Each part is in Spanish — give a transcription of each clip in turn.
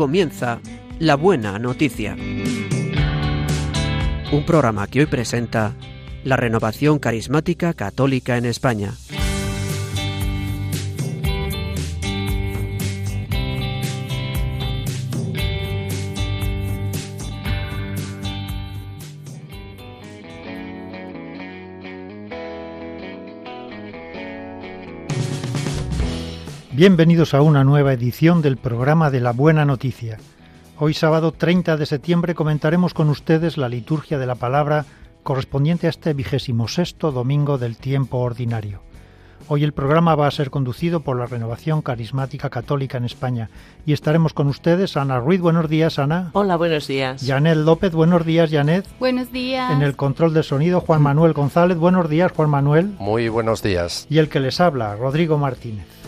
comienza La Buena Noticia. Un programa que hoy presenta la renovación carismática católica en España. Bienvenidos a una nueva edición del programa de la Buena Noticia. Hoy sábado 30 de septiembre comentaremos con ustedes la liturgia de la palabra correspondiente a este vigésimo sexto domingo del tiempo ordinario. Hoy el programa va a ser conducido por la Renovación Carismática Católica en España y estaremos con ustedes Ana Ruiz. Buenos días, Ana. Hola, buenos días. Janet López. Buenos días, Janet. Buenos días. En el control de sonido, Juan Manuel González. Buenos días, Juan Manuel. Muy buenos días. Y el que les habla, Rodrigo Martínez.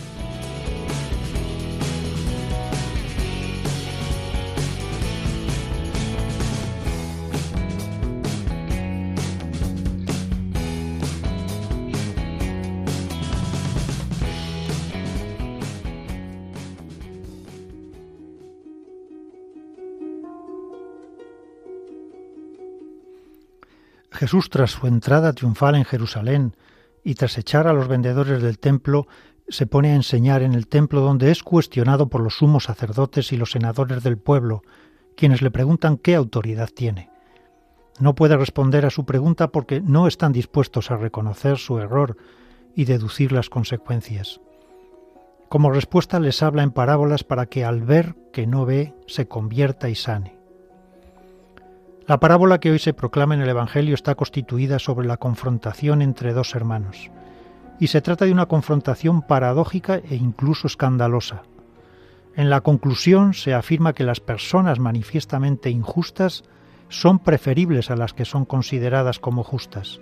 Jesús, tras su entrada triunfal en Jerusalén y tras echar a los vendedores del templo, se pone a enseñar en el templo donde es cuestionado por los sumos sacerdotes y los senadores del pueblo, quienes le preguntan qué autoridad tiene. No puede responder a su pregunta porque no están dispuestos a reconocer su error y deducir las consecuencias. Como respuesta les habla en parábolas para que al ver que no ve se convierta y sane. La parábola que hoy se proclama en el Evangelio está constituida sobre la confrontación entre dos hermanos, y se trata de una confrontación paradójica e incluso escandalosa. En la conclusión se afirma que las personas manifiestamente injustas son preferibles a las que son consideradas como justas.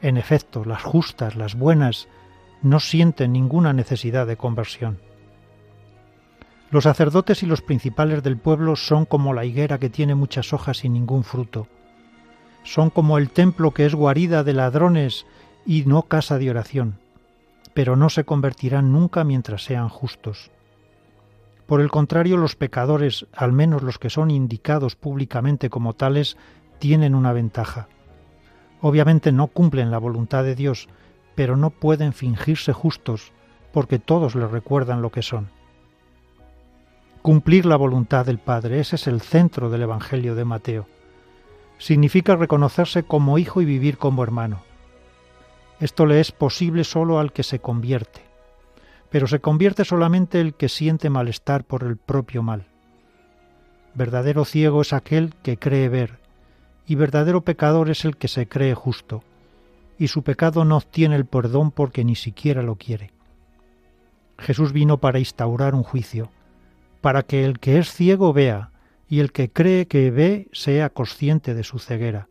En efecto, las justas, las buenas, no sienten ninguna necesidad de conversión. Los sacerdotes y los principales del pueblo son como la higuera que tiene muchas hojas y ningún fruto. Son como el templo que es guarida de ladrones y no casa de oración, pero no se convertirán nunca mientras sean justos. Por el contrario, los pecadores, al menos los que son indicados públicamente como tales, tienen una ventaja. Obviamente no cumplen la voluntad de Dios, pero no pueden fingirse justos, porque todos les recuerdan lo que son. Cumplir la voluntad del Padre, ese es el centro del Evangelio de Mateo. Significa reconocerse como hijo y vivir como hermano. Esto le es posible solo al que se convierte, pero se convierte solamente el que siente malestar por el propio mal. Verdadero ciego es aquel que cree ver, y verdadero pecador es el que se cree justo, y su pecado no obtiene el perdón porque ni siquiera lo quiere. Jesús vino para instaurar un juicio, para que el que es ciego vea y el que cree que ve sea consciente de su ceguera.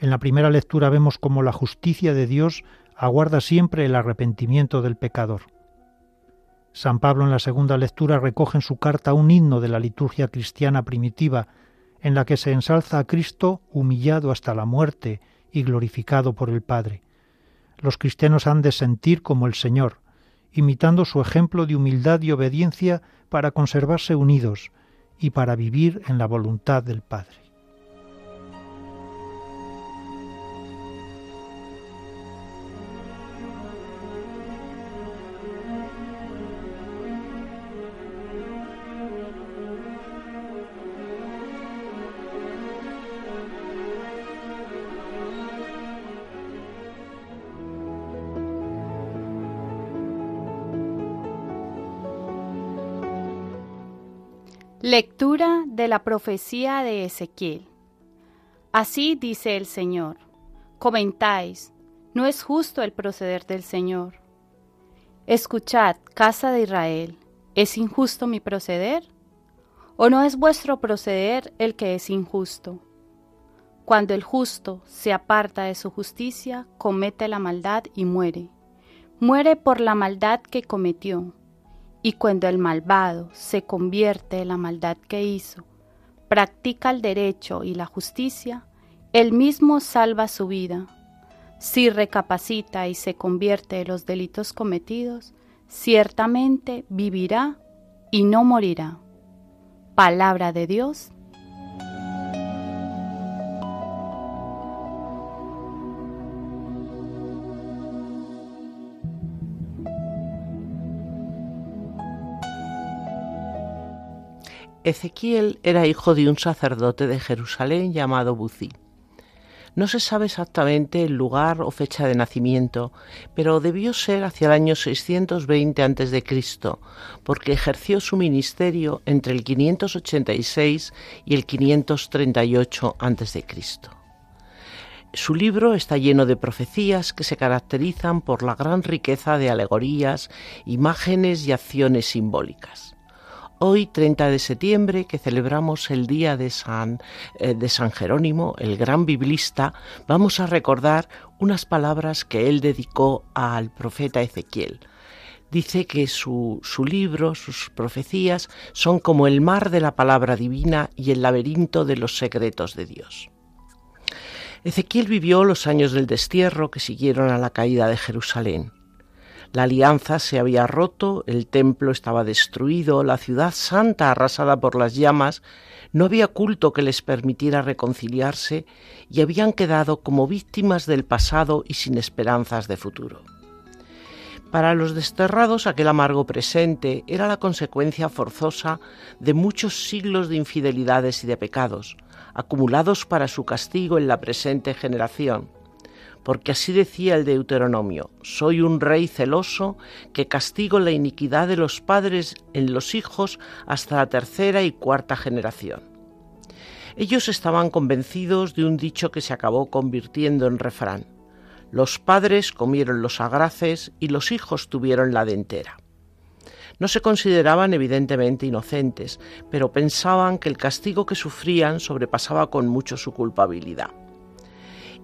En la primera lectura vemos cómo la justicia de Dios aguarda siempre el arrepentimiento del pecador. San Pablo en la segunda lectura recoge en su carta un himno de la liturgia cristiana primitiva, en la que se ensalza a Cristo humillado hasta la muerte y glorificado por el Padre. Los cristianos han de sentir como el Señor, imitando su ejemplo de humildad y obediencia para conservarse unidos y para vivir en la voluntad del Padre. De la profecía de Ezequiel. Así dice el Señor, comentáis, no es justo el proceder del Señor. Escuchad, casa de Israel, ¿es injusto mi proceder? ¿O no es vuestro proceder el que es injusto? Cuando el justo se aparta de su justicia, comete la maldad y muere. Muere por la maldad que cometió y cuando el malvado se convierte en la maldad que hizo, practica el derecho y la justicia, él mismo salva su vida. Si recapacita y se convierte en los delitos cometidos, ciertamente vivirá y no morirá. Palabra de Dios. Ezequiel era hijo de un sacerdote de Jerusalén llamado Buzi. No se sabe exactamente el lugar o fecha de nacimiento, pero debió ser hacia el año 620 a.C., porque ejerció su ministerio entre el 586 y el 538 a.C. Su libro está lleno de profecías que se caracterizan por la gran riqueza de alegorías, imágenes y acciones simbólicas. Hoy, 30 de septiembre, que celebramos el día de San, eh, de San Jerónimo, el gran biblista, vamos a recordar unas palabras que él dedicó al profeta Ezequiel. Dice que su, su libro, sus profecías, son como el mar de la palabra divina y el laberinto de los secretos de Dios. Ezequiel vivió los años del destierro que siguieron a la caída de Jerusalén. La alianza se había roto, el templo estaba destruido, la ciudad santa arrasada por las llamas, no había culto que les permitiera reconciliarse y habían quedado como víctimas del pasado y sin esperanzas de futuro. Para los desterrados aquel amargo presente era la consecuencia forzosa de muchos siglos de infidelidades y de pecados, acumulados para su castigo en la presente generación, porque así decía el Deuteronomio, soy un rey celoso que castigo la iniquidad de los padres en los hijos hasta la tercera y cuarta generación. Ellos estaban convencidos de un dicho que se acabó convirtiendo en refrán. Los padres comieron los agraces y los hijos tuvieron la dentera. No se consideraban evidentemente inocentes, pero pensaban que el castigo que sufrían sobrepasaba con mucho su culpabilidad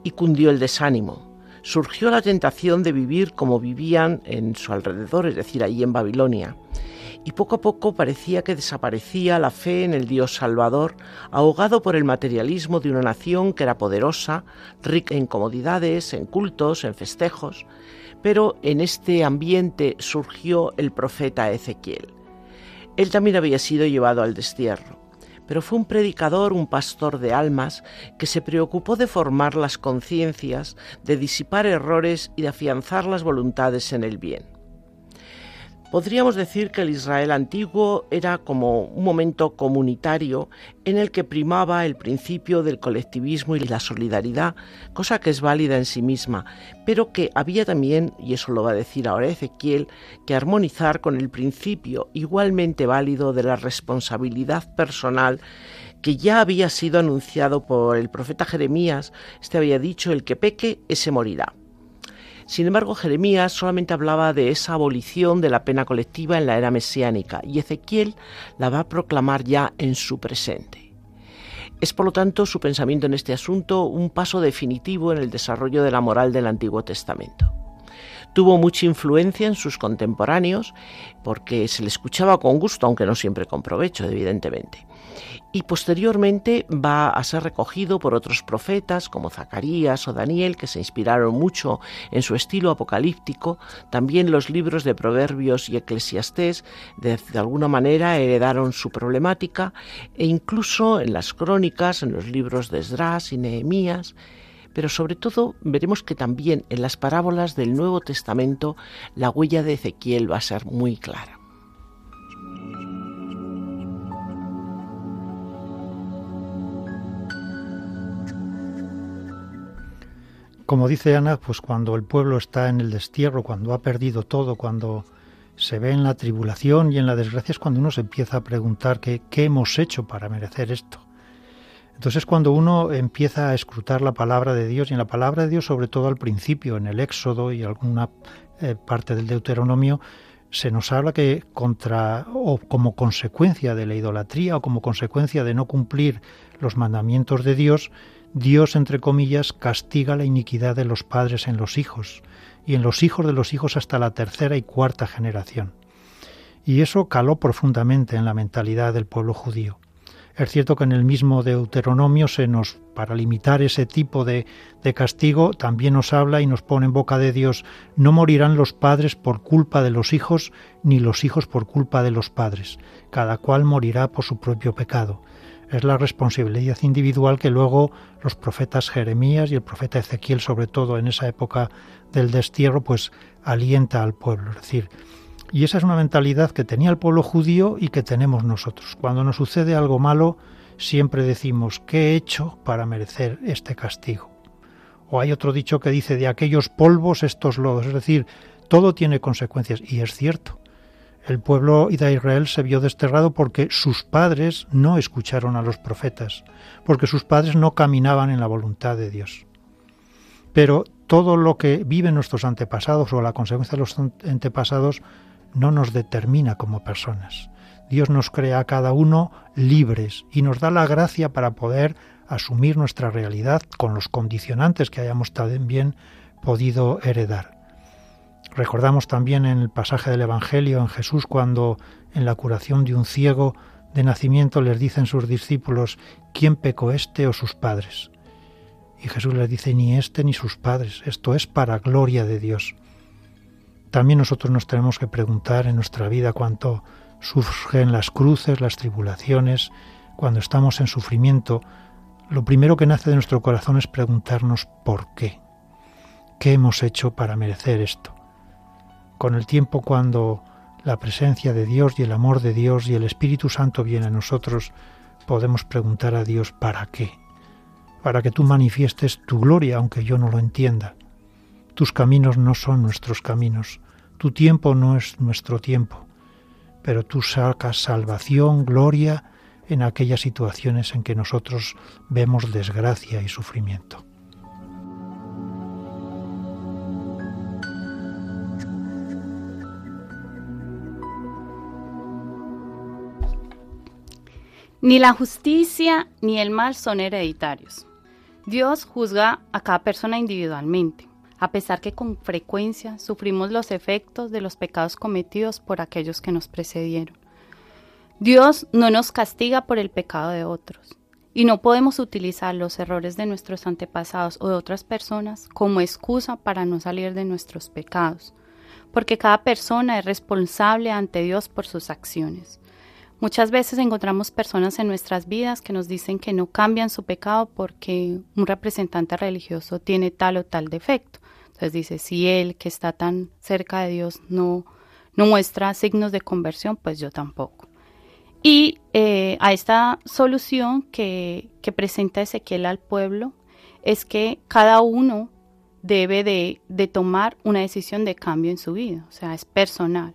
y cundió el desánimo. Surgió la tentación de vivir como vivían en su alrededor, es decir, allí en Babilonia. Y poco a poco parecía que desaparecía la fe en el Dios Salvador, ahogado por el materialismo de una nación que era poderosa, rica en comodidades, en cultos, en festejos. Pero en este ambiente surgió el profeta Ezequiel. Él también había sido llevado al destierro pero fue un predicador, un pastor de almas, que se preocupó de formar las conciencias, de disipar errores y de afianzar las voluntades en el bien. Podríamos decir que el Israel antiguo era como un momento comunitario en el que primaba el principio del colectivismo y la solidaridad, cosa que es válida en sí misma, pero que había también, y eso lo va a decir ahora Ezequiel, que armonizar con el principio igualmente válido de la responsabilidad personal que ya había sido anunciado por el profeta Jeremías, este había dicho, el que peque, ese morirá. Sin embargo, Jeremías solamente hablaba de esa abolición de la pena colectiva en la era mesiánica y Ezequiel la va a proclamar ya en su presente. Es por lo tanto su pensamiento en este asunto un paso definitivo en el desarrollo de la moral del Antiguo Testamento. Tuvo mucha influencia en sus contemporáneos porque se le escuchaba con gusto, aunque no siempre con provecho, evidentemente y posteriormente va a ser recogido por otros profetas como Zacarías o Daniel que se inspiraron mucho en su estilo apocalíptico. También los libros de Proverbios y Eclesiastés de, alguna manera heredaron su problemática e incluso en las crónicas, en los libros de Esdras y Nehemías pero sobre todo veremos que también en las parábolas del Nuevo Testamento la huella de Ezequiel va a ser muy clara. Como dice Ana, pues cuando el pueblo está en el destierro, cuando ha perdido todo, cuando se ve en la tribulación y en la desgracia, es cuando uno se empieza a preguntar qué, hemos hecho para merecer esto. Entonces cuando uno empieza a escrutar la palabra de Dios, y en la palabra de Dios, sobre todo al principio, en el Éxodo y alguna eh, parte del Deuteronomio, se nos habla que contra o como consecuencia de la idolatría o como consecuencia de no cumplir los mandamientos de Dios, Dios, entre comillas, castiga la iniquidad de los padres en los hijos y en los hijos de los hijos hasta la tercera y cuarta generación. Y eso caló profundamente en la mentalidad del pueblo judío. Es cierto que en el mismo Deuteronomio se nos, para limitar ese tipo de, de, castigo, también nos habla y nos pone en boca de Dios, no morirán los padres por culpa de los hijos, ni los hijos por culpa de los padres. Cada cual morirá por su propio pecado. Es la responsabilidad individual que luego los profetas Jeremías y el profeta Ezequiel, sobre todo en esa época del destierro, pues alienta al pueblo. Es decir, y esa es una mentalidad que tenía el pueblo judío y que tenemos nosotros. Cuando nos sucede algo malo, siempre decimos, ¿qué he hecho para merecer este castigo? O hay otro dicho que dice, de aquellos polvos estos lodos. Es decir, todo tiene consecuencias. Y es cierto. El pueblo de Israel se vio desterrado porque sus padres no escucharon a los profetas, porque sus padres no caminaban en la voluntad de Dios. Pero todo lo que viven nuestros antepasados o la consecuencia de los antepasados no nos determina como personas. Dios nos crea a cada uno libres y nos da la gracia para poder asumir nuestra realidad con los condicionantes que hayamos también podido heredar. Recordamos también en el pasaje del Evangelio en Jesús cuando en la curación de un ciego de nacimiento les dicen sus discípulos, ¿quién pecó este o sus padres? Y Jesús les dice, ni este ni sus padres, esto es para gloria de Dios. También nosotros nos tenemos que preguntar en nuestra vida cuánto surgen las cruces, las tribulaciones, cuando estamos en sufrimiento, lo primero que nace de nuestro corazón es preguntarnos por qué. ¿Qué hemos hecho para merecer esto? Con el tiempo cuando la presencia de Dios y el amor de Dios y el Espíritu Santo viene a nosotros, podemos preguntar a Dios para qué. Para que tú manifiestes tu gloria aunque yo no lo entienda. Tus caminos no son nuestros caminos. Tu tiempo no es nuestro tiempo, pero tú sacas salvación, gloria en aquellas situaciones en que nosotros vemos desgracia y sufrimiento. Ni la justicia ni el mal son hereditarios. Dios juzga a cada persona individualmente a pesar que con frecuencia sufrimos los efectos de los pecados cometidos por aquellos que nos precedieron. Dios no nos castiga por el pecado de otros, y no podemos utilizar los errores de nuestros antepasados o de otras personas como excusa para no salir de nuestros pecados, porque cada persona es responsable ante Dios por sus acciones. Muchas veces encontramos personas en nuestras vidas que nos dicen que no cambian su pecado porque un representante religioso tiene tal o tal defecto. Entonces dice, si él que está tan cerca de Dios no, no muestra signos de conversión, pues yo tampoco. Y eh, a esta solución que, que presenta Ezequiel al pueblo es que cada uno debe de, de, tomar una decisión de cambio en su vida, o sea, es personal.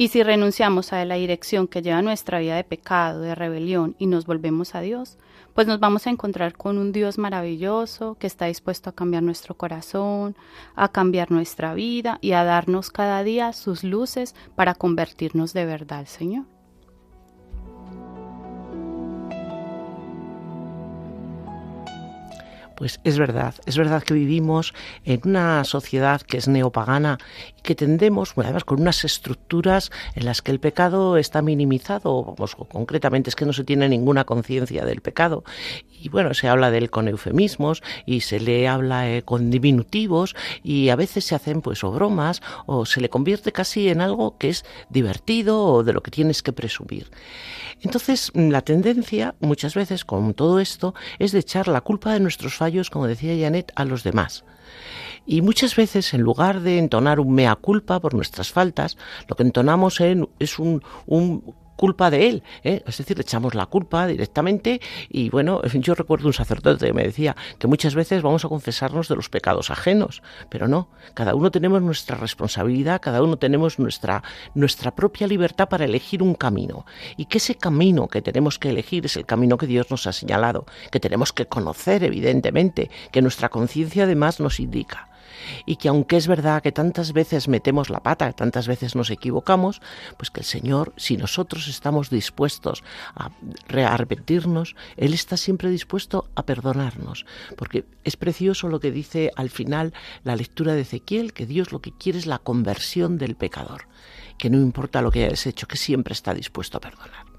Y si renunciamos a la dirección que lleva nuestra vida de pecado, de rebelión y nos volvemos a Dios, pues nos vamos a encontrar con un Dios maravilloso que está dispuesto a cambiar nuestro corazón, a cambiar nuestra vida y a darnos cada día sus luces para convertirnos de verdad al Señor. Pues es verdad, es verdad que vivimos en una sociedad que es neopagana y que tendemos, además con unas estructuras en las que el pecado está minimizado, vamos, concretamente es que no se tiene ninguna conciencia del pecado. Y bueno, se habla de él con eufemismos y se le habla eh, con diminutivos y a veces se hacen pues o bromas o se le convierte casi en algo que es divertido o de lo que tienes que presumir. Entonces, la tendencia muchas veces con todo esto es de echar la culpa de nuestros fallos, como decía Janet, a los demás. Y muchas veces, en lugar de entonar un mea culpa por nuestras faltas, lo que entonamos es un, un culpa de él. ¿eh? Es decir, le echamos la culpa directamente y bueno, yo recuerdo un sacerdote que me decía que muchas veces vamos a confesarnos de los pecados ajenos, pero no, cada uno tenemos nuestra responsabilidad, cada uno tenemos nuestra, nuestra propia libertad para elegir un camino y que ese camino que tenemos que elegir es el camino que Dios nos ha señalado, que tenemos que conocer evidentemente, que nuestra conciencia además nos indica y que aunque es verdad que tantas veces metemos la pata, tantas veces nos equivocamos, pues que el Señor, si nosotros estamos dispuestos a arrepentirnos, Él está siempre dispuesto a perdonarnos, porque es precioso lo que dice al final la lectura de Ezequiel, que Dios lo que quiere es la conversión del pecador, que no importa lo que hayas hecho, que siempre está dispuesto a perdonar.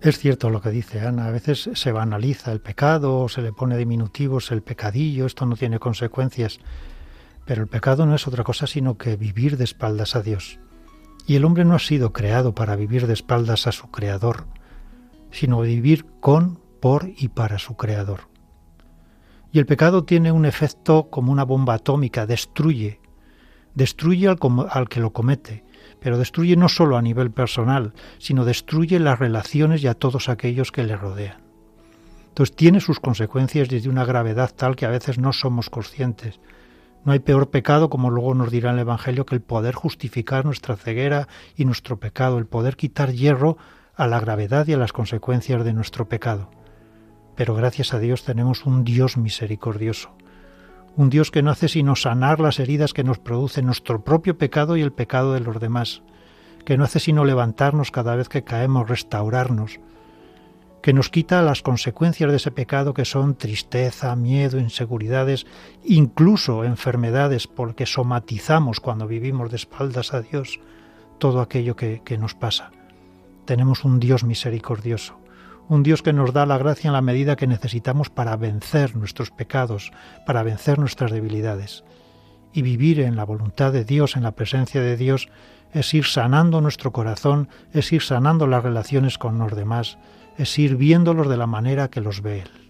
Es cierto lo que dice Ana, a veces se banaliza el pecado, se le pone diminutivos el pecadillo, esto no tiene consecuencias, pero el pecado no es otra cosa sino que vivir de espaldas a Dios. Y el hombre no ha sido creado para vivir de espaldas a su Creador, sino vivir con, por y para su Creador. Y el pecado tiene un efecto como una bomba atómica, destruye, destruye al, al que lo comete, pero destruye no solo a nivel personal, sino destruye las relaciones y a todos aquellos que le rodean. Entonces tiene sus consecuencias desde una gravedad tal que a veces no somos conscientes. No hay peor pecado, como luego nos dirá el Evangelio, que el poder justificar nuestra ceguera y nuestro pecado, el poder quitar hierro a la gravedad y a las consecuencias de nuestro pecado. Pero gracias a Dios tenemos un Dios misericordioso, un Dios que no hace sino sanar las heridas que nos produce nuestro propio pecado y el pecado de los demás, que no hace sino levantarnos cada vez que caemos, restaurarnos, que nos quita las consecuencias de ese pecado que son tristeza, miedo, inseguridades, incluso enfermedades, porque somatizamos cuando vivimos de espaldas a Dios todo aquello que, que nos pasa. Tenemos un Dios misericordioso un Dios que nos da la gracia en la medida que necesitamos para vencer nuestros pecados, para vencer nuestras debilidades. Y vivir en la voluntad de Dios, en la presencia de Dios, es ir sanando nuestro corazón, es ir sanando las relaciones con los demás, es ir viéndolos de la manera que los ve Él.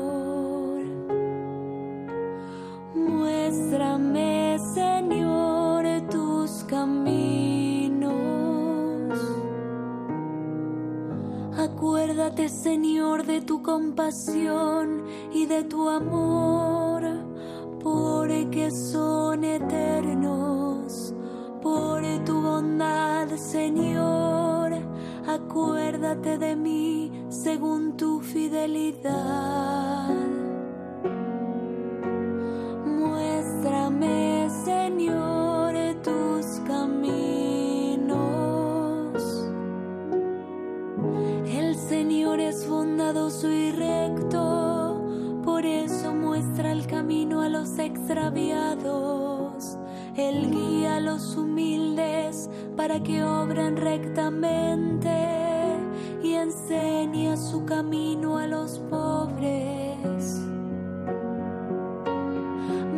de tu amor, porque son eternos, por tu bondad, Señor. Acuérdate de mí según tu fidelidad. A los humildes para que obren rectamente y enseña su camino a los pobres.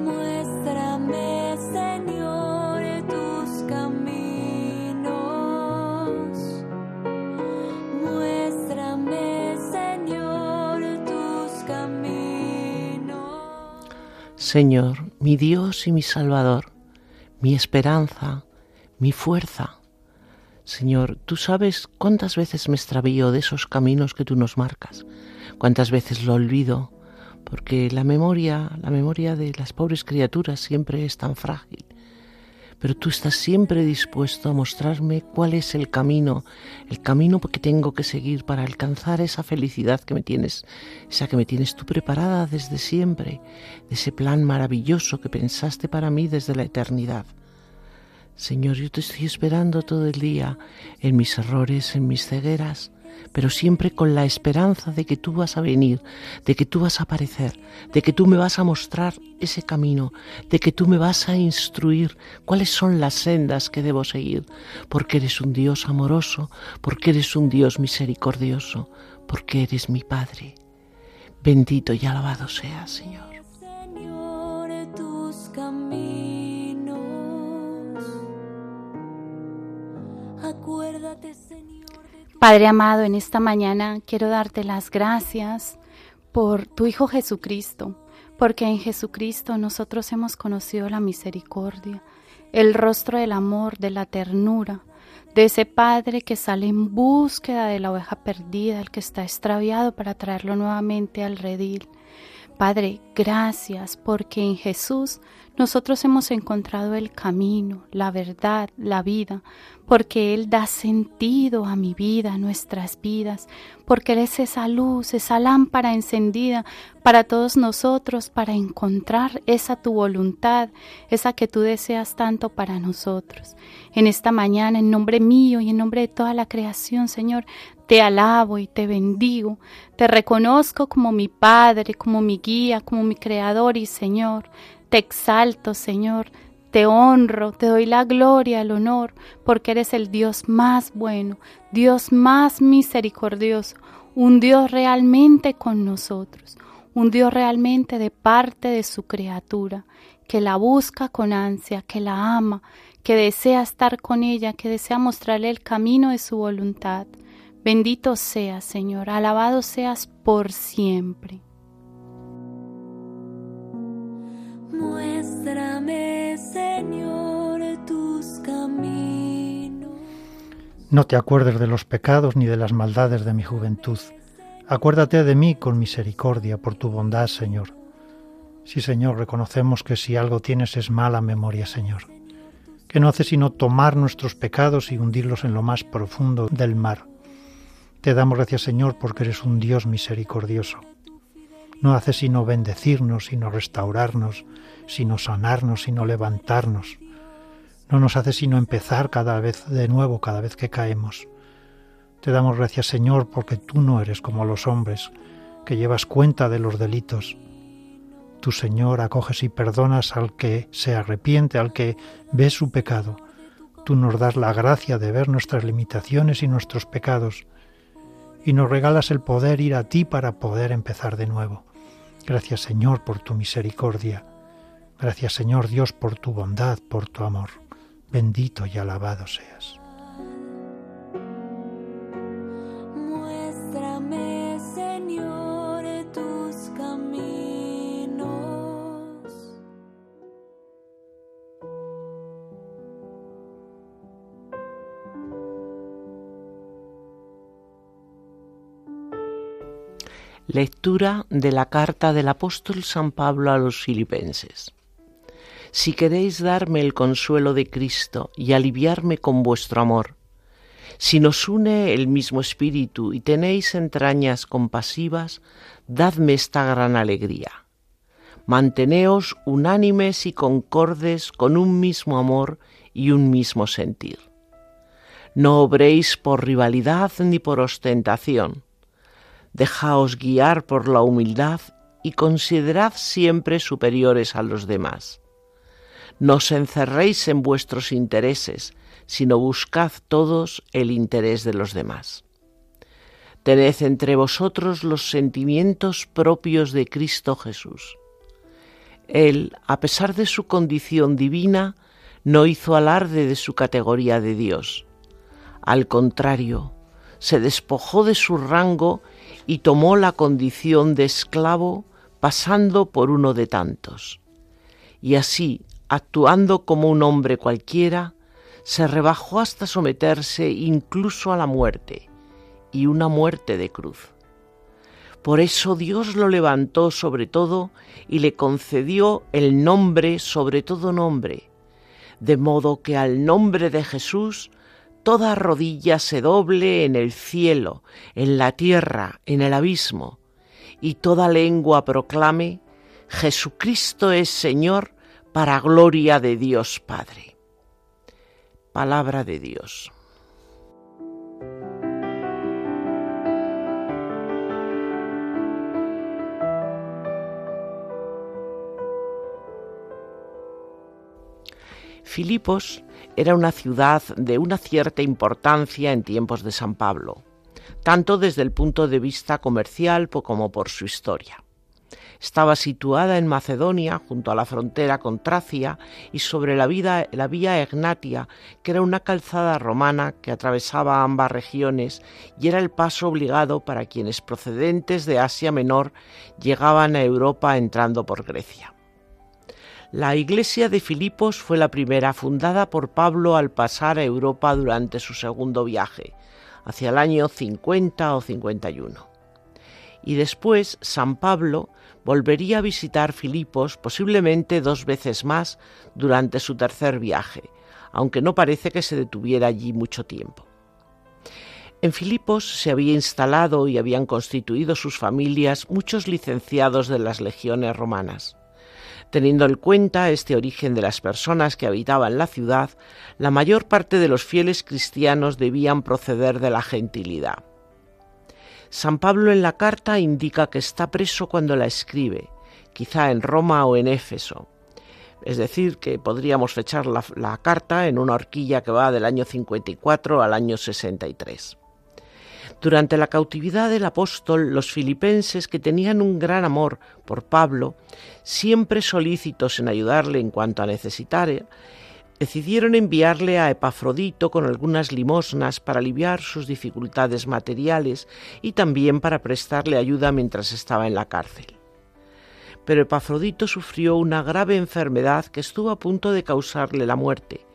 Muéstrame, Señor, tus caminos. Muéstrame, Señor, tus caminos. Señor, mi Dios y mi Salvador, mi esperanza, mi fuerza. Señor, tú sabes cuántas veces me extravío de esos caminos que tú nos marcas, cuántas veces lo olvido, porque la memoria, la memoria de las pobres criaturas siempre es tan frágil pero tú estás siempre dispuesto a mostrarme cuál es el camino, el camino que tengo que seguir para alcanzar esa felicidad que me tienes, esa que me tienes tú preparada desde siempre, de ese plan maravilloso que pensaste para mí desde la eternidad. Señor, yo te estoy esperando todo el día en mis errores, en mis cegueras, pero siempre con la esperanza de que tú vas a venir, de que tú vas a aparecer, de que tú me vas a mostrar ese camino, de que tú me vas a instruir cuáles son las sendas que debo seguir, porque eres un Dios amoroso, porque eres un Dios misericordioso, porque eres mi Padre. Bendito y alabado seas, Señor. Señor, tus caminos. Acuérdate. Padre amado, en esta mañana quiero darte las gracias por tu Hijo Jesucristo, porque en Jesucristo nosotros hemos conocido la misericordia, el rostro del amor, de la ternura, de ese Padre que sale en búsqueda de la oveja perdida, el que está extraviado para traerlo nuevamente al redil. Padre, gracias porque en Jesús nosotros hemos encontrado el camino, la verdad, la vida, porque Él da sentido a mi vida, a nuestras vidas, porque Él es esa luz, esa lámpara encendida para todos nosotros, para encontrar esa tu voluntad, esa que tú deseas tanto para nosotros. En esta mañana, en nombre mío y en nombre de toda la creación, Señor, te alabo y te bendigo, te reconozco como mi Padre, como mi guía, como mi Creador y Señor. Te exalto, Señor, te honro, te doy la gloria, el honor, porque eres el Dios más bueno, Dios más misericordioso, un Dios realmente con nosotros, un Dios realmente de parte de su criatura, que la busca con ansia, que la ama, que desea estar con ella, que desea mostrarle el camino de su voluntad. Bendito seas, Señor, alabado seas por siempre. Muéstrame, Señor, tus caminos. No te acuerdes de los pecados ni de las maldades de mi juventud. Acuérdate de mí con misericordia por tu bondad, Señor. Sí, Señor, reconocemos que si algo tienes es mala memoria, Señor, que no hace sino tomar nuestros pecados y hundirlos en lo más profundo del mar. Te damos gracias, Señor, porque eres un Dios misericordioso. No hace sino bendecirnos, sino restaurarnos, sino sanarnos, sino levantarnos. No nos hace sino empezar cada vez de nuevo, cada vez que caemos. Te damos gracias, Señor, porque tú no eres como los hombres, que llevas cuenta de los delitos. Tú, Señor, acoges y perdonas al que se arrepiente, al que ve su pecado. Tú nos das la gracia de ver nuestras limitaciones y nuestros pecados, y nos regalas el poder ir a ti para poder empezar de nuevo. Gracias, Señor, por tu misericordia. Gracias, Señor Dios, por tu bondad, por tu amor. Bendito y alabado seas. Lectura de la carta del apóstol San Pablo a los filipenses. Si queréis darme el consuelo de Cristo y aliviarme con vuestro amor, si nos une el mismo espíritu y tenéis entrañas compasivas, dadme esta gran alegría. Manteneos unánimes y concordes con un mismo amor y un mismo sentir. No obréis por rivalidad ni por ostentación dejaos guiar por la humildad y considerad siempre superiores a los demás. No os encerréis en vuestros intereses, sino buscad todos el interés de los demás. Tened entre vosotros los sentimientos propios de Cristo Jesús. Él, a pesar de su condición divina, no hizo alarde de su categoría de Dios. Al contrario, se despojó de su rango y tomó la condición de esclavo pasando por uno de tantos. Y así, actuando como un hombre cualquiera, se rebajó hasta someterse incluso a la muerte, y una muerte de cruz. Por eso Dios lo levantó sobre todo y le concedió el nombre sobre todo nombre, de modo que al nombre de Jesús toda rodilla se doble en el cielo, en la tierra, en el abismo, y toda lengua proclame, Jesucristo es Señor para gloria de Dios Padre. Palabra de Dios. Filipos era una ciudad de una cierta importancia en tiempos de San Pablo, tanto desde el punto de vista comercial como por su historia. Estaba situada en Macedonia, junto a la frontera con Tracia, y sobre la, la vía Egnatia, que era una calzada romana que atravesaba ambas regiones y era el paso obligado para quienes procedentes de Asia Menor llegaban a Europa entrando por Grecia. La iglesia de Filipos fue la primera fundada por Pablo al pasar a Europa durante su segundo viaje, hacia el año 50 o 51. Y después San Pablo volvería a visitar Filipos posiblemente dos veces más durante su tercer viaje, aunque no parece que se detuviera allí mucho tiempo. En Filipos se había instalado y habían constituido sus familias muchos licenciados de las legiones romanas. Teniendo en cuenta este origen de las personas que habitaban la ciudad, la mayor parte de los fieles cristianos debían proceder de la gentilidad. San Pablo en la carta indica que está preso cuando la escribe, quizá en Roma o en Éfeso. Es decir, que podríamos fechar la, carta en una horquilla que va del año 54 al año 63. Durante la cautividad del apóstol, los filipenses, que tenían un gran amor por Pablo, siempre solícitos en ayudarle en cuanto a necesitar, decidieron enviarle a Epafrodito con algunas limosnas para aliviar sus dificultades materiales y también para prestarle ayuda mientras estaba en la cárcel. Pero Epafrodito sufrió una grave enfermedad que estuvo a punto de causarle la muerte,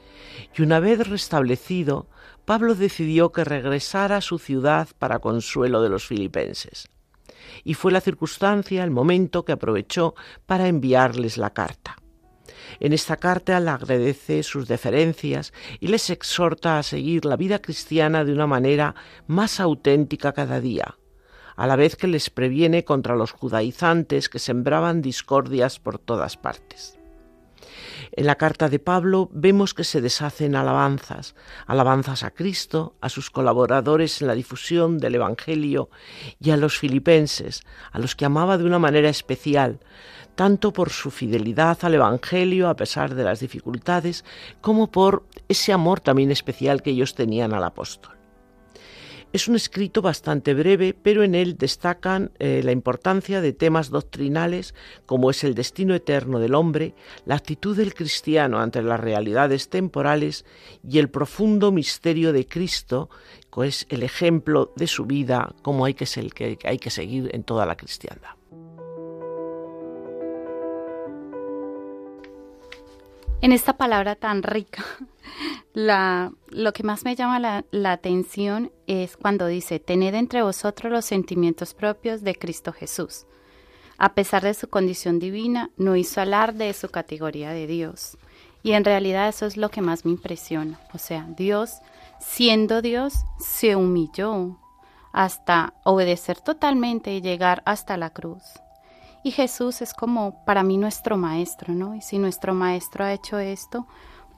y una vez restablecido, Pablo decidió que regresara a su ciudad para consuelo de los filipenses. Y fue la circunstancia, el momento que aprovechó para enviarles la carta. En esta carta le agradece sus deferencias y les exhorta a seguir la vida cristiana de una manera más auténtica cada día, a la vez que les previene contra los judaizantes que sembraban discordias por todas partes. En la carta de Pablo vemos que se deshacen alabanzas, alabanzas a Cristo, a sus colaboradores en la difusión del Evangelio y a los filipenses, a los que amaba de una manera especial, tanto por su fidelidad al Evangelio a pesar de las dificultades, como por ese amor también especial que ellos tenían al apóstol. Es un escrito bastante breve, pero en él destacan eh, la importancia de temas doctrinales como es el destino eterno del hombre, la actitud del cristiano ante las realidades temporales y el profundo misterio de Cristo, que es el ejemplo de su vida, como hay que, hay que seguir en toda la cristiandad. En esta palabra tan rica, la, lo que más me llama la, la, atención es cuando dice, tened entre vosotros los sentimientos propios de Cristo Jesús. A pesar de su condición divina, no hizo alarde de su categoría de Dios. Y en realidad eso es lo que más me impresiona. O sea, Dios, siendo Dios, se humilló hasta obedecer totalmente y llegar hasta la cruz. Y Jesús es como para mí nuestro maestro, ¿no? Y si nuestro maestro ha hecho esto,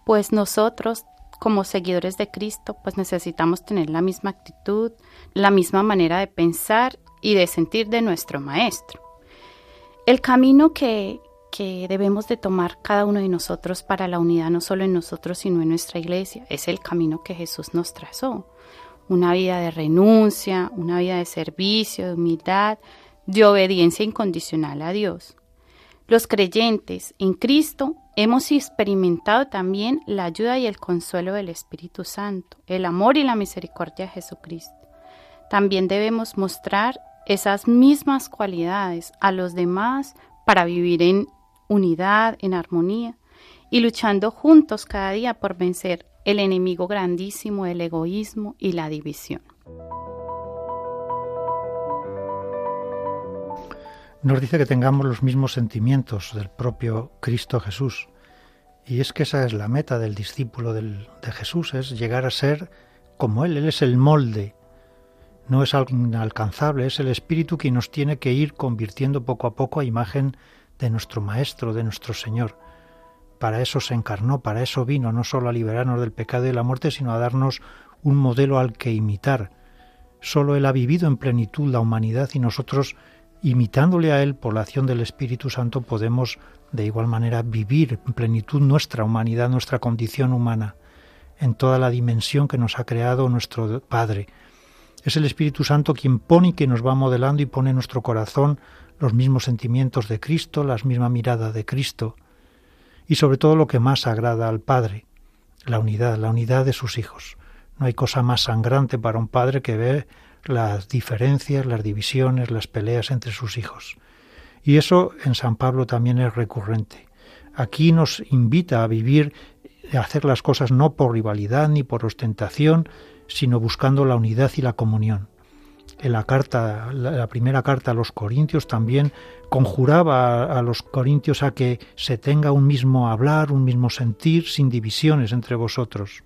pues nosotros como seguidores de Cristo, pues necesitamos tener la misma actitud, la misma manera de pensar y de sentir de nuestro maestro. El camino que, que debemos de tomar cada uno de nosotros para la unidad, no solo en nosotros, sino en nuestra iglesia, es el camino que Jesús nos trazó. Una vida de renuncia, una vida de servicio, de humildad, de obediencia incondicional a Dios. Los creyentes en Cristo hemos experimentado también la ayuda y el consuelo del Espíritu Santo, el amor y la misericordia de Jesucristo. También debemos mostrar esas mismas cualidades a los demás para vivir en unidad, en armonía y luchando juntos cada día por vencer el enemigo grandísimo, el egoísmo y la división. Nos dice que tengamos los mismos sentimientos del propio Cristo Jesús. Y es que esa es la meta del discípulo de Jesús, es llegar a ser como Él. Él es el molde, no es algo inalcanzable, es el Espíritu que nos tiene que ir convirtiendo poco a poco a imagen de nuestro Maestro, de nuestro Señor. Para eso se encarnó, para eso vino, no solo a liberarnos del pecado y la muerte, sino a darnos un modelo al que imitar. Solo Él ha vivido en plenitud la humanidad y nosotros imitándole a Él por la acción del Espíritu Santo, podemos de igual manera vivir en plenitud nuestra humanidad, nuestra condición humana, en toda la dimensión que nos ha creado nuestro Padre. Es el Espíritu Santo quien pone y que nos va modelando y pone en nuestro corazón los mismos sentimientos de Cristo, la misma mirada de Cristo y sobre todo lo que más agrada al Padre, la unidad, la unidad de sus hijos. No hay cosa más sangrante para un padre que ver las diferencias, las divisiones, las peleas entre sus hijos. Y eso en San Pablo también es recurrente. Aquí nos invita a vivir, a hacer las cosas no por rivalidad ni por ostentación, sino buscando la unidad y la comunión. En la carta, la primera carta a los Corintios también conjuraba a, los corintios a que se tenga un mismo hablar, un mismo sentir, sin divisiones entre vosotros.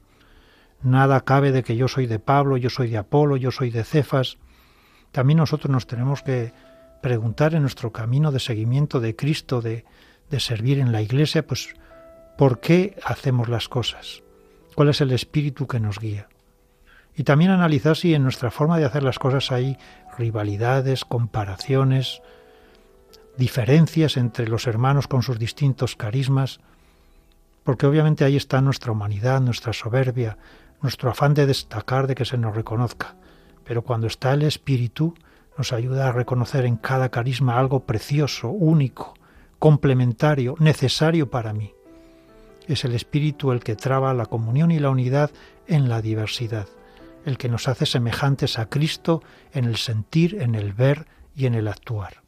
Nada cabe de que yo soy de Pablo, yo soy de Apolo, yo soy de Cefas. También nosotros nos tenemos que preguntar en nuestro camino de seguimiento de Cristo, de, servir en la Iglesia, pues ¿por qué hacemos las cosas? ¿Cuál es el espíritu que nos guía? Y también analizar si en nuestra forma de hacer las cosas hay rivalidades, comparaciones, diferencias entre los hermanos con sus distintos carismas, porque obviamente ahí está nuestra humanidad, nuestra soberbia, nuestro afán de destacar, de que se nos reconozca. Pero cuando está el Espíritu, nos ayuda a reconocer en cada carisma algo precioso, único, complementario, necesario para mí. Es el Espíritu el que traba la comunión y la unidad en la diversidad, el que nos hace semejantes a Cristo en el sentir, en el ver y en el actuar.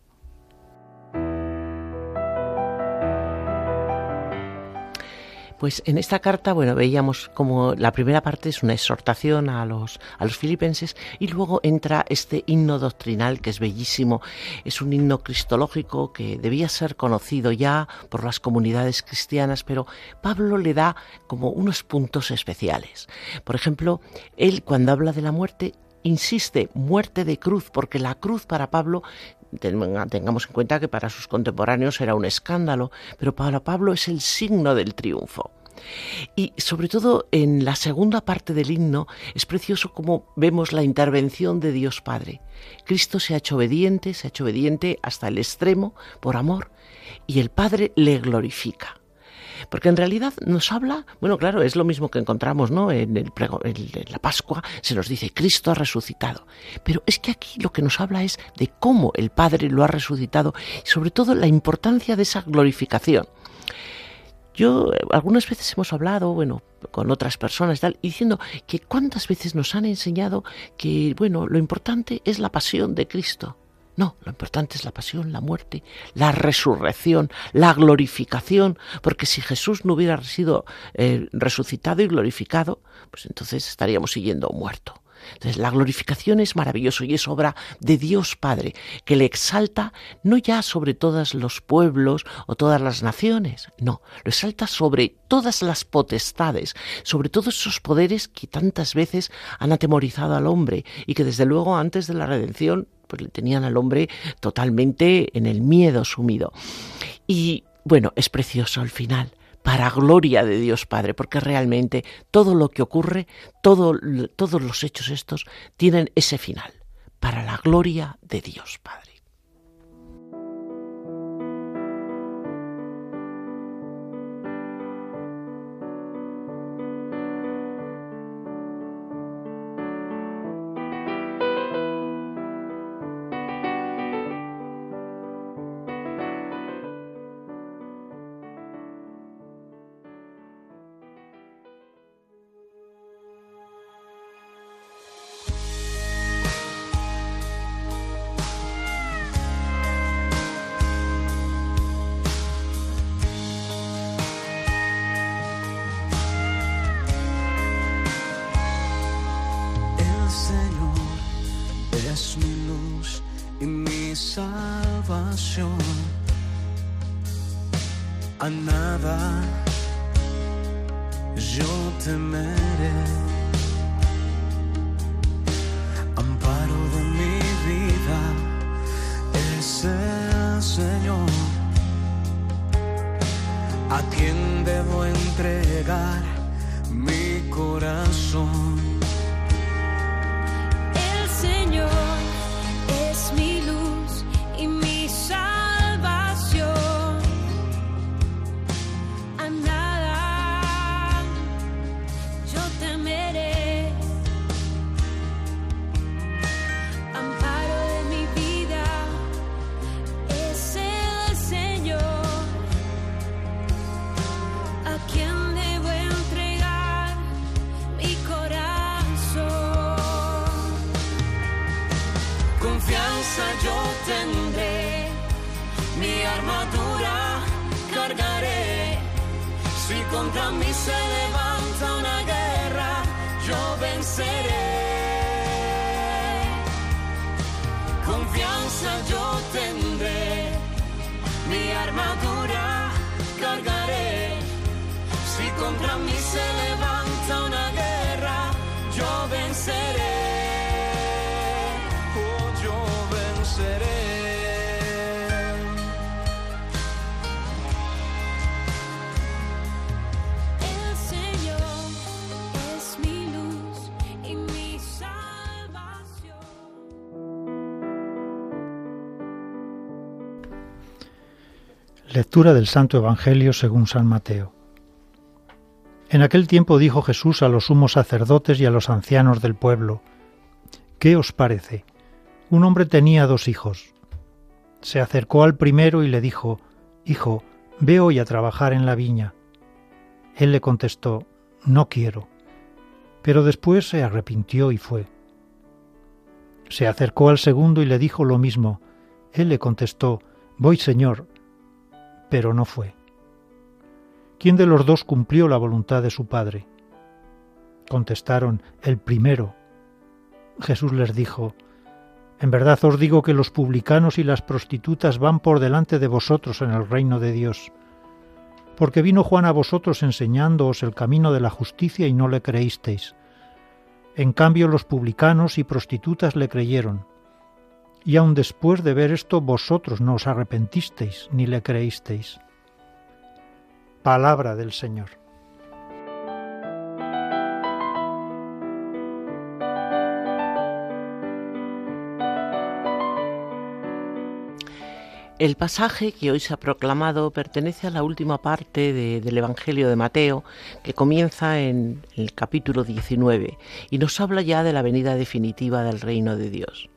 Pues en esta carta, bueno, veíamos como la primera parte es una exhortación a los, a los filipenses y luego entra este himno doctrinal que es bellísimo. Es un himno cristológico que debía ser conocido ya por las comunidades cristianas, pero Pablo le da como unos puntos especiales. Por ejemplo, él cuando habla de la muerte insiste muerte de cruz, porque la cruz para Pablo tengamos en cuenta que para sus contemporáneos era un escándalo, pero para Pablo es el signo del triunfo. Y sobre todo en la segunda parte del himno es precioso como vemos la intervención de Dios Padre. Cristo se ha hecho obediente, se ha hecho obediente hasta el extremo por amor y el Padre le glorifica. Porque en realidad nos habla, bueno, claro, es lo mismo que encontramos, ¿no? En, el la Pascua se nos dice Cristo ha resucitado. Pero es que aquí lo que nos habla es de cómo el Padre lo ha resucitado y sobre todo la importancia de esa glorificación. Yo algunas veces hemos hablado, bueno, con otras personas y tal, diciendo que cuántas veces nos han enseñado que, bueno, lo importante es la pasión de Cristo. No, lo importante es la pasión, la muerte, la resurrección, la glorificación, porque si Jesús no hubiera sido eh, resucitado y glorificado, pues entonces estaríamos siguiendo muerto. Entonces, la glorificación es maravilloso y es obra de Dios Padre, que le exalta no ya sobre todos los pueblos o todas las naciones, no, lo exalta sobre todas las potestades, sobre todos esos poderes que tantas veces han atemorizado al hombre y que desde luego antes de la redención pues le tenían al hombre totalmente en el miedo sumido. Y bueno, es precioso al final para gloria de Dios Padre, porque realmente todo lo que ocurre, todo, todos los hechos estos tienen ese final, para la gloria de Dios Padre. A quien debo entregar Del Santo Evangelio según San Mateo. En aquel tiempo dijo Jesús a los sumos sacerdotes y a los ancianos del pueblo, ¿Qué os parece? Un hombre tenía dos hijos. Se acercó al primero y le dijo, Hijo, ve hoy a trabajar en la viña. Él le contestó, No quiero. Pero después se arrepintió y fue. Se acercó al segundo y le dijo lo mismo. Él le contestó, Voy, Señor, pero no fue. ¿Quién de los dos cumplió la voluntad de su padre? Contestaron, el primero. Jesús les dijo, En verdad os digo que los publicanos y las prostitutas van por delante de vosotros en el reino de Dios. Porque vino Juan a vosotros enseñándoos el camino de la justicia y no le creísteis. En cambio los publicanos y prostitutas le creyeron. Y aun después de ver esto vosotros no os arrepentisteis ni le creísteis. Palabra del Señor. El pasaje que hoy se ha proclamado pertenece a la última parte de- del Evangelio de Mateo, que comienza en el capítulo 19 y nos habla ya de la venida definitiva del reino de Dios.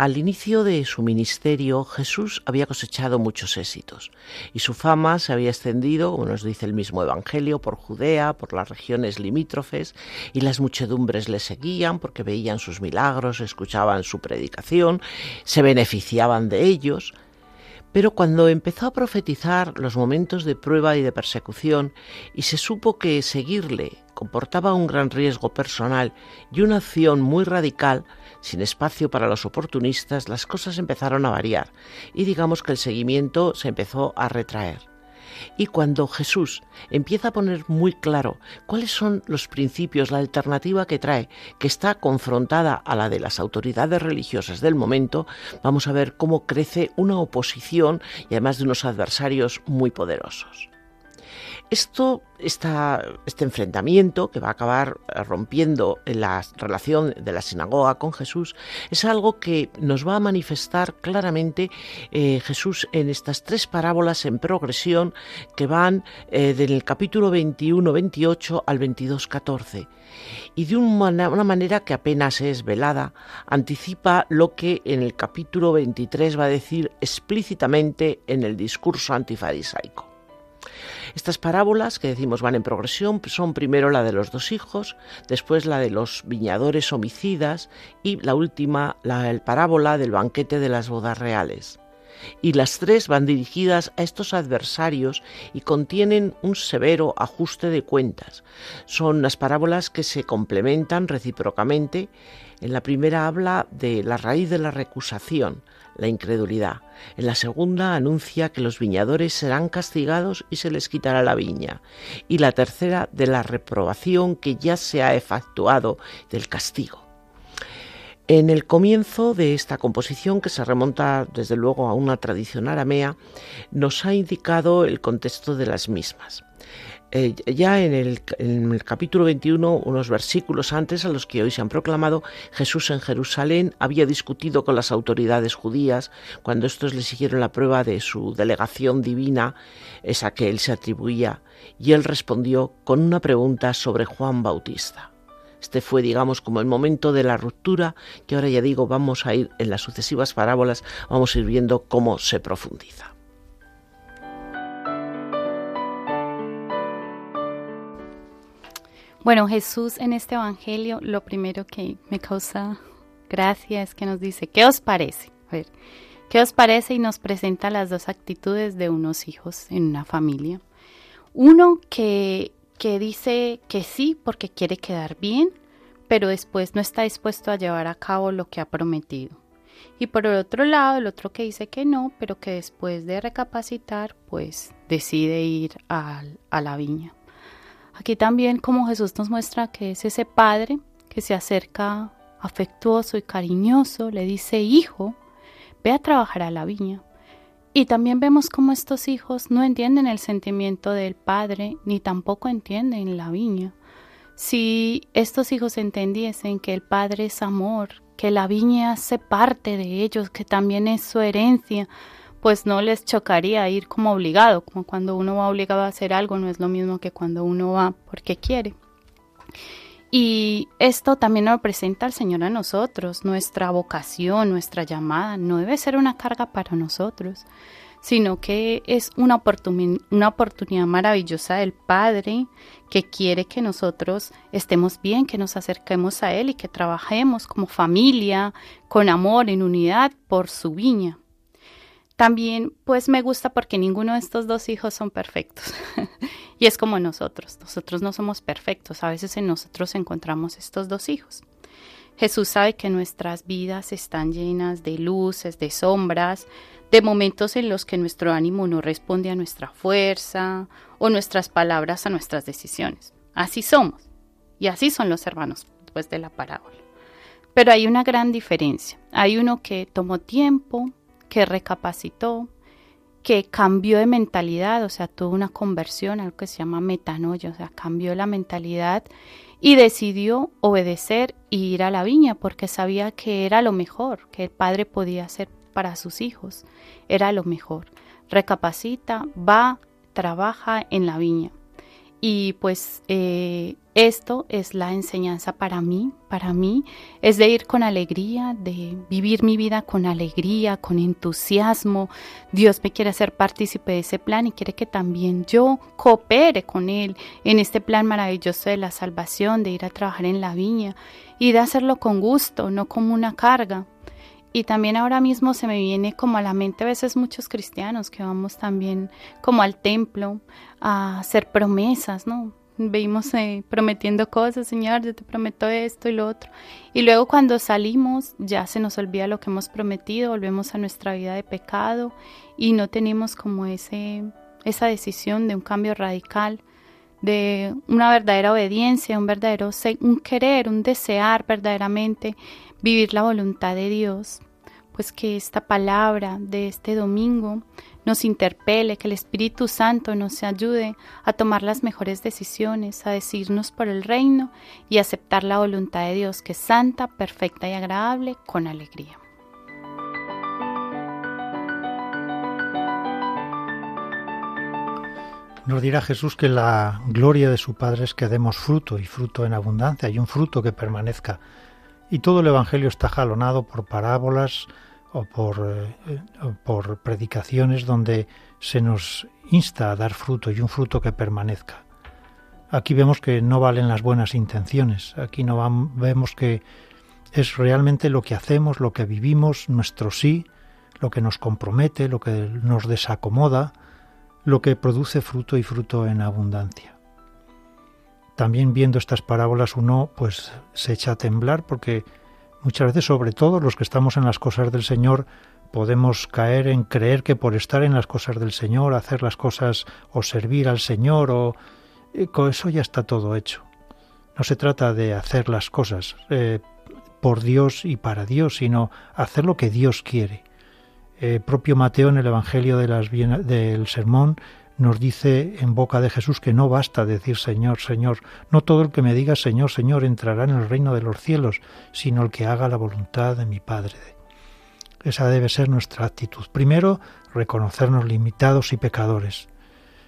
Al inicio de su ministerio, Jesús había cosechado muchos éxitos y su fama se había extendido, como nos dice el mismo Evangelio, por Judea, por las regiones limítrofes, y las muchedumbres le seguían porque veían sus milagros, escuchaban su predicación, se beneficiaban de ellos. Pero cuando empezó a profetizar los momentos de prueba y de persecución y se supo que seguirle comportaba un gran riesgo personal y una acción muy radical, sin espacio para los oportunistas, las cosas empezaron a variar y digamos que el seguimiento se empezó a retraer. Y cuando Jesús empieza a poner muy claro cuáles son los principios, la alternativa que trae, que está confrontada a la de las autoridades religiosas del momento, vamos a ver cómo crece una oposición y además de unos adversarios muy poderosos. Esto, este enfrentamiento que va a acabar rompiendo la relación de la sinagoga con Jesús es algo que nos va a manifestar claramente eh, Jesús en estas tres parábolas en progresión que van eh, del capítulo 21-28 al 22-14 y de un mana- una manera que apenas es velada, anticipa lo que en el capítulo 23 va a decir explícitamente en el discurso antifarisaico. Estas parábolas que decimos van en progresión son primero la de los dos hijos, después la de los viñadores homicidas y la última la parábola del banquete de las bodas reales. Y las tres van dirigidas a estos adversarios y contienen un severo ajuste de cuentas. Son las parábolas que se complementan recíprocamente. En la primera habla de la raíz de la recusación, la incredulidad. En la segunda anuncia que los viñadores serán castigados y se les quitará la viña. Y la tercera de la reprobación que ya se ha efectuado del castigo. En el comienzo de esta composición, que se remonta desde luego a una tradición aramea, nos ha indicado el contexto de las mismas. Eh, ya en el, en el capítulo 21, unos versículos antes a los que hoy se han proclamado, Jesús en Jerusalén había discutido con las autoridades judías cuando estos le siguieron la prueba de su delegación divina, esa que él se atribuía, y él respondió con una pregunta sobre Juan Bautista. Este fue, digamos, como el momento de la ruptura, que ahora ya digo, vamos a ir en las sucesivas parábolas, vamos a ir viendo cómo se profundiza. Bueno, Jesús en este Evangelio, lo primero que me causa gracia es que nos dice, ¿qué os parece? A ver, ¿Qué os parece? Y nos presenta las dos actitudes de unos hijos en una familia. Uno que, que dice que sí porque quiere quedar bien, pero después no está dispuesto a llevar a cabo lo que ha prometido. Y por el otro lado, el otro que dice que no, pero que después de recapacitar, pues decide ir a, a la viña. Aquí también como Jesús nos muestra que es ese padre que se acerca afectuoso y cariñoso, le dice, hijo, ve a trabajar a la viña. Y también vemos cómo estos hijos no entienden el sentimiento del padre, ni tampoco entienden la viña. Si estos hijos entendiesen que el padre es amor, que la viña hace parte de ellos, que también es su herencia, pues no les chocaría ir como obligado, como cuando uno va obligado a hacer algo, no es lo mismo que cuando uno va porque quiere. Y esto también nos presenta al Señor a nosotros, nuestra vocación, nuestra llamada, no debe ser una carga para nosotros, sino que es una, una oportunidad maravillosa del Padre que quiere que nosotros estemos bien, que nos acerquemos a Él y que trabajemos como familia, con amor, en unidad, por su viña. También pues me gusta porque ninguno de estos dos hijos son perfectos. y es como nosotros, nosotros no somos perfectos, a veces en nosotros encontramos estos dos hijos. Jesús sabe que nuestras vidas están llenas de luces, de sombras, de momentos en los que nuestro ánimo no responde a nuestra fuerza o nuestras palabras a nuestras decisiones. Así somos. Y así son los hermanos después de la parábola. Pero hay una gran diferencia. Hay uno que tomó tiempo, que recapacitó, que cambió de mentalidad, o sea, tuvo una conversión, algo que se llama metanoia, o sea, cambió la mentalidad y decidió obedecer e ir a la viña porque sabía que era lo mejor, que el padre podía hacer para sus hijos, era lo mejor. Recapacita, va, trabaja en la viña. Y pues eh, esto es la enseñanza para mí, para mí es de ir con alegría, de vivir mi vida con alegría, con entusiasmo. Dios me quiere hacer partícipe de ese plan y quiere que también yo coopere con Él en este plan maravilloso de la salvación, de ir a trabajar en la viña y de hacerlo con gusto, no como una carga. Y también ahora mismo se me viene como a la mente a veces muchos cristianos que vamos también como al templo a hacer promesas, ¿no? Veimos eh, prometiendo cosas, Señor, yo te prometo esto y lo otro. Y luego cuando salimos ya se nos olvida lo que hemos prometido, volvemos a nuestra vida de pecado y no tenemos como ese, esa decisión de un cambio radical, de una verdadera obediencia, un verdadero un querer, un desear verdaderamente vivir la voluntad de Dios, pues que esta palabra de este domingo nos interpele, que el Espíritu Santo nos ayude a tomar las mejores decisiones, a decirnos por el reino y aceptar la voluntad de Dios que es santa, perfecta y agradable con alegría. Nos dirá Jesús que la gloria de su Padre es que demos fruto y fruto en abundancia y un fruto que permanezca y todo el Evangelio está jalonado por parábolas o por, eh, por predicaciones donde se nos insta a dar fruto y un fruto que permanezca. Aquí vemos que no valen las buenas intenciones, aquí no vemos que es realmente lo que hacemos, lo que vivimos, nuestro sí, lo que nos compromete, lo que nos desacomoda, lo que produce fruto y fruto en abundancia también viendo estas parábolas uno pues se echa a temblar porque muchas veces sobre todo los que estamos en las cosas del Señor podemos caer en creer que por estar en las cosas del Señor, hacer las cosas o servir al Señor o eh, con eso ya está todo hecho. No se trata de hacer las cosas eh, por Dios y para Dios, sino hacer lo que Dios quiere. Eh, propio Mateo en el Evangelio de las, del Sermón nos dice en boca de Jesús que no basta decir Señor, Señor, no todo el que me diga Señor, Señor entrará en el reino de los cielos, sino el que haga la voluntad de mi Padre. Esa debe ser nuestra actitud. Primero, reconocernos limitados y pecadores.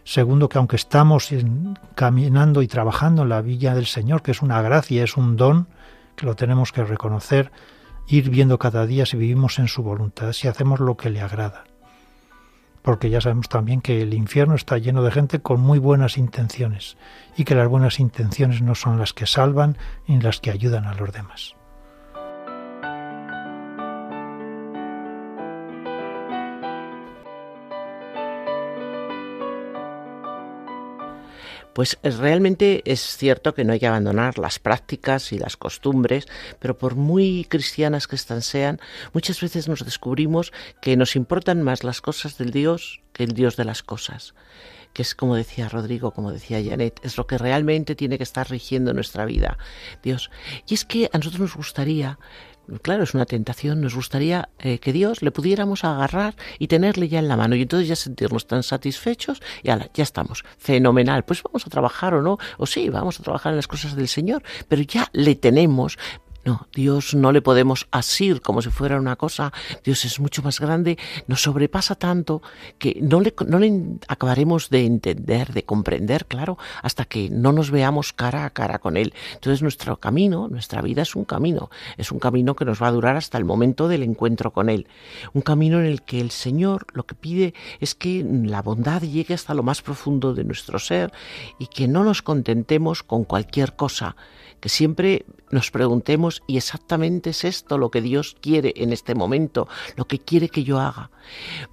Segundo, que aunque estamos caminando y trabajando en la villa del Señor, que es una gracia, es un don, que lo tenemos que reconocer, ir viendo cada día si vivimos en su voluntad, si hacemos lo que le agrada porque ya sabemos también que el infierno está lleno de gente con muy buenas intenciones y que las buenas intenciones no son las que salvan ni las que ayudan a los demás. Pues es- realmente es cierto que no hay que abandonar las prácticas y las costumbres, pero por muy cristianas que estas sean, muchas veces nos descubrimos que nos importan más las cosas del Dios que el Dios de las cosas que es como decía Rodrigo, como decía Janet, es lo que realmente tiene que estar rigiendo nuestra vida, Dios. Y es que a nosotros nos gustaría, claro, es una tentación, nos gustaría eh, que Dios le pudiéramos agarrar y tenerle ya en la mano y entonces ya sentirnos tan satisfechos y ya estamos, fenomenal, pues vamos a trabajar o no, o sí, vamos a trabajar en las cosas del Señor, pero ya le tenemos, no, Dios no le podemos asir como si fuera una cosa. Dios es mucho más grande, nos sobrepasa tanto que no le, no le acabaremos de entender, de comprender, claro, hasta que no nos veamos cara a cara con Él. Entonces nuestro camino, nuestra vida es un camino, es un camino que nos va a durar hasta el momento del encuentro con Él. Un camino en el que el Señor lo que pide es que la bondad llegue hasta lo más profundo de nuestro ser y que no nos contentemos con cualquier cosa que siempre nos preguntemos, ¿y exactamente es esto lo que Dios quiere en este momento, lo que quiere que yo haga?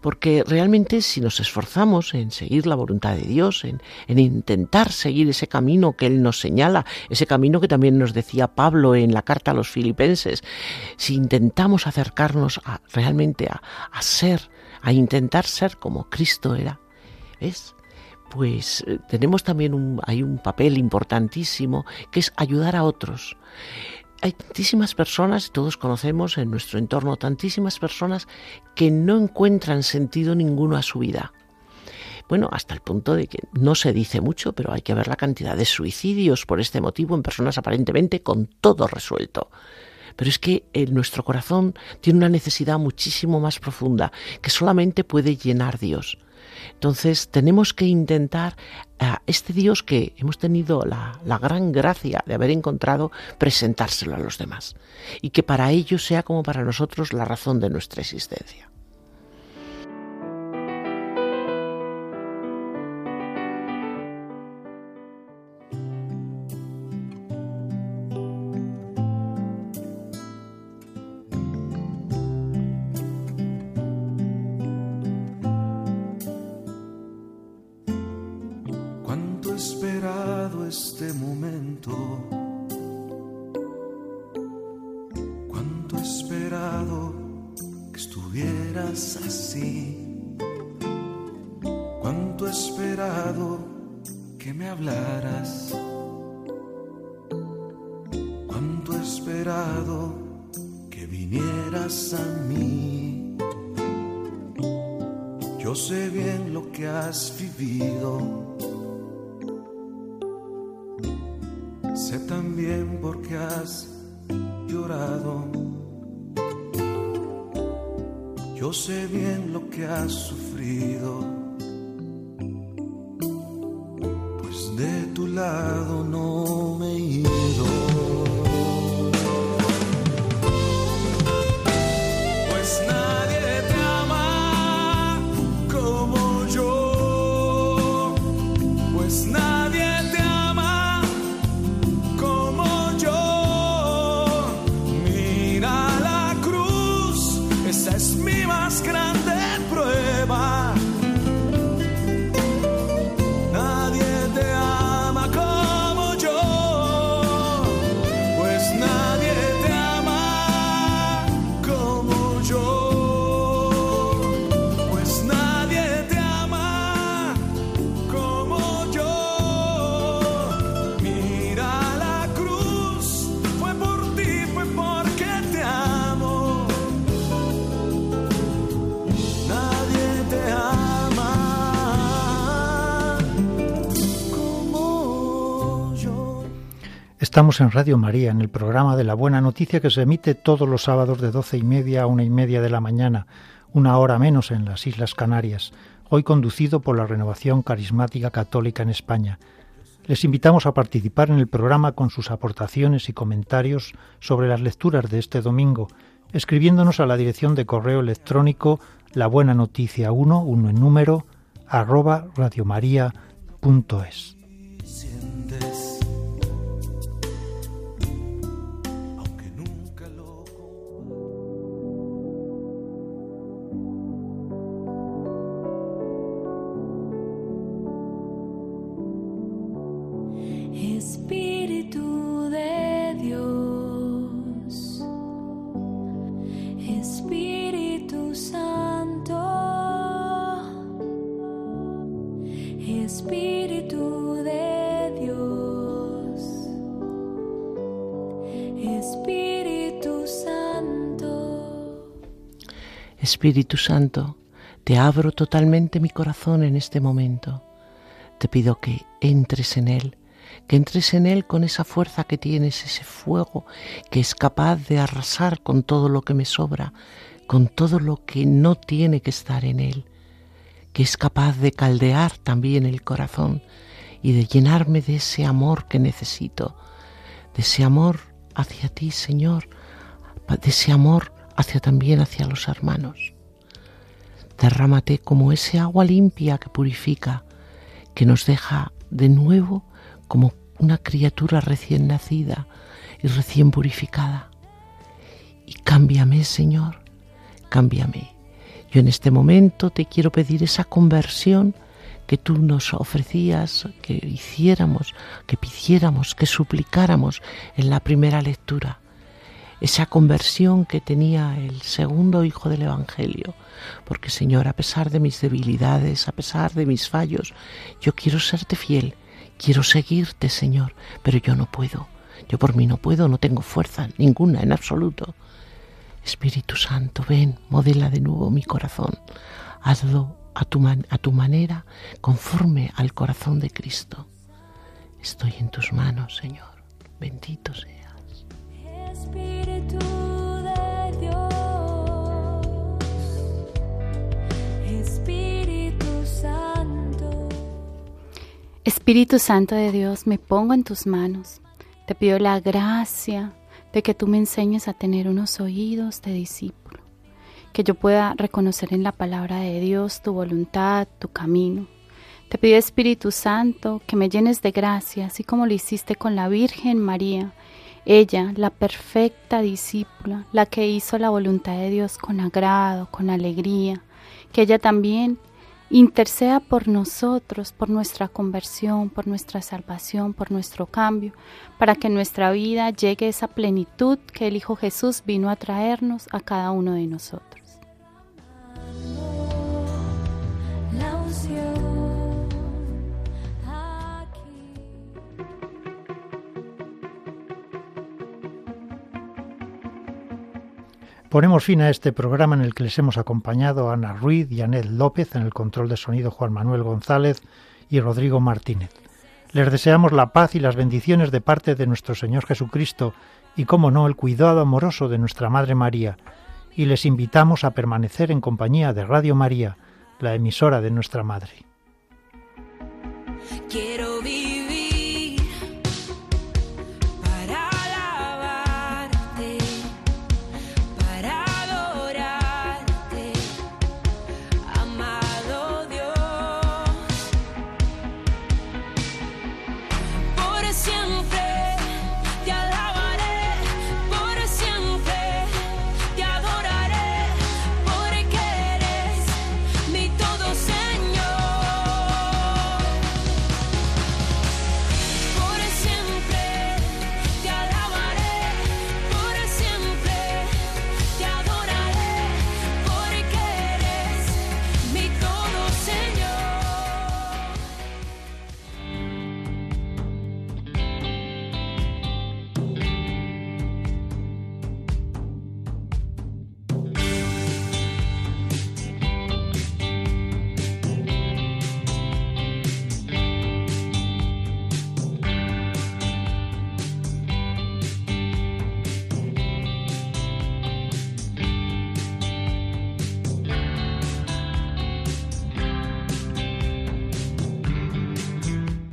Porque realmente si nos esforzamos en seguir la voluntad de Dios, en, en intentar seguir ese camino que Él nos señala, ese camino que también nos decía Pablo en la carta a los filipenses, si intentamos acercarnos realmente a, a ser, a intentar ser como Cristo era, ¿ves? Pues eh, tenemos también un, hay un papel importantísimo que es ayudar a otros. Hay tantísimas personas, todos conocemos en nuestro entorno, tantísimas personas que no encuentran sentido ninguno a su vida. Bueno, hasta el punto de que no se dice mucho, pero hay que ver la cantidad de suicidios por este motivo en personas aparentemente con todo resuelto. Pero es que en nuestro corazón tiene una necesidad muchísimo más profunda que solamente puede llenar Dios. Entonces tenemos que intentar a este Dios que hemos tenido la, la, gran gracia de haber encontrado, presentárselo a los demás. Y que para ellos sea como para nosotros la razón de nuestra existencia. Sé bien lo que has vivido. Sé también por qué has llorado. Yo sé bien lo que has sufrido. Estamos en Radio María, en el programa de la Buena Noticia que se emite todos los sábados de doce y media a una y media de la mañana, una hora menos en las Islas Canarias, hoy conducido por la Renovación Carismática Católica en España. Les invitamos a participar en el programa con sus aportaciones y comentarios sobre las lecturas de este domingo, escribiéndonos a la dirección de correo electrónico la buena noticia 1, 1 en número, arroba radiomaria.es. Espíritu Santo, te abro totalmente mi corazón en este momento. Te pido que entres en él, que entres en él con esa fuerza que tienes, ese fuego que es capaz de arrasar con todo lo que me sobra, con todo lo que no tiene que estar en él, que es capaz de caldear también el corazón y de llenarme de ese amor que necesito, de ese amor hacia ti, Señor, de ese amor hacia también hacia los hermanos. Derrámate como ese agua limpia que purifica, que nos deja de nuevo como una criatura recién nacida y recién purificada. Y cámbiame, Señor, cámbiame. Yo en este momento te quiero pedir esa conversión que tú nos ofrecías, que hiciéramos, que pidiéramos, que suplicáramos en la primera lectura esa conversión que tenía el segundo hijo del Evangelio. Porque Señor, a pesar de mis debilidades, a pesar de mis fallos, yo quiero serte fiel, quiero seguirte, Señor, pero yo no puedo. Yo por mí no puedo, no tengo fuerza, ninguna en absoluto. Espíritu Santo, ven, modela de nuevo mi corazón. Hazlo a tu, a tu manera, conforme al corazón de Cristo. Estoy en tus manos, Señor. Bendito sea. Espíritu Santo de Dios, me pongo en tus manos. Te pido la gracia de que tú me enseñes a tener unos oídos de discípulo, que yo pueda reconocer en la palabra de Dios tu voluntad, tu camino. Te pido Espíritu Santo que me llenes de gracia, así como lo hiciste con la Virgen María, ella, la perfecta discípula, la que hizo la voluntad de Dios con agrado, con alegría, que ella también interceda por nosotros, por nuestra conversión, por nuestra salvación, por nuestro cambio, para que en nuestra vida llegue esa plenitud que el Hijo Jesús vino a traernos a cada uno de nosotros. Ponemos fin a este programa en el que les hemos acompañado Ana Ruiz y López en el control de sonido Juan Manuel González y Rodrigo Martínez. Les deseamos la paz y las bendiciones de parte de nuestro Señor Jesucristo y, como no, el cuidado amoroso de nuestra Madre María. Y les invitamos a permanecer en compañía de Radio María, la emisora de nuestra Madre. Quiero